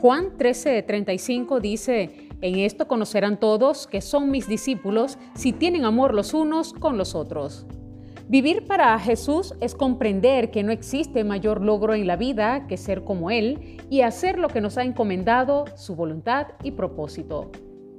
Juan 13:35 dice, en esto conocerán todos que son mis discípulos si tienen amor los unos con los otros. Vivir para Jesús es comprender que no existe mayor logro en la vida que ser como Él y hacer lo que nos ha encomendado, su voluntad y propósito.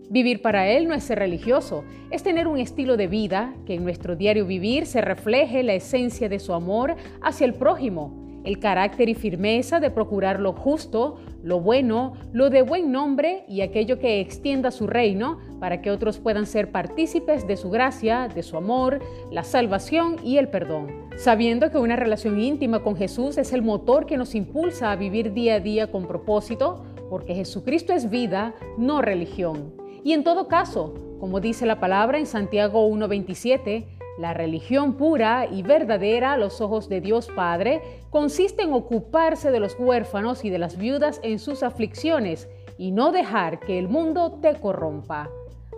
Vivir para Él no es ser religioso, es tener un estilo de vida que en nuestro diario vivir se refleje la esencia de su amor hacia el prójimo, el carácter y firmeza de procurar lo justo, lo bueno, lo de buen nombre y aquello que extienda su reino para que otros puedan ser partícipes de su gracia, de su amor, la salvación y el perdón. Sabiendo que una relación íntima con Jesús es el motor que nos impulsa a vivir día a día con propósito, porque Jesucristo es vida, no religión. Y en todo caso, como dice la palabra en Santiago 1.27, la religión pura y verdadera a los ojos de Dios Padre consiste en ocuparse de los huérfanos y de las viudas en sus aflicciones y no dejar que el mundo te corrompa.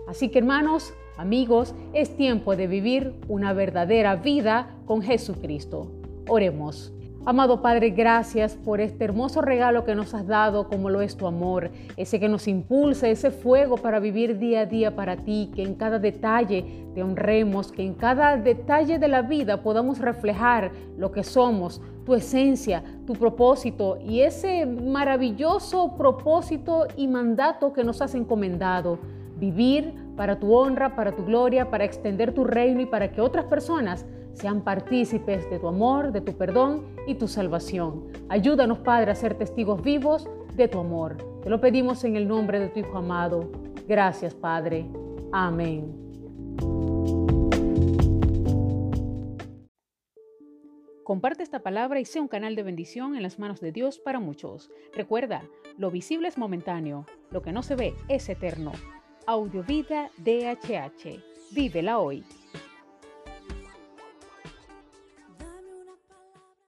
Así que hermanos, amigos, es tiempo de vivir una verdadera vida con Jesucristo. Oremos. Amado Padre, gracias por este hermoso regalo que nos has dado, como lo es tu amor, ese que nos impulsa, ese fuego para vivir día a día para ti, que en cada detalle te honremos, que en cada detalle de la vida podamos reflejar lo que somos, tu esencia, tu propósito y ese maravilloso propósito y mandato que nos has encomendado, vivir para tu honra, para tu gloria, para extender tu reino y para que otras personas sean partícipes de tu amor, de tu perdón y tu salvación. Ayúdanos, Padre, a ser testigos vivos de tu amor. Te lo pedimos en el nombre de tu Hijo amado. Gracias, Padre. Amén. Comparte esta palabra y sea un canal de bendición en las manos de Dios para muchos. Recuerda, lo visible es momentáneo, lo que no se ve es eterno. Audiovida DHH. Vívela hoy.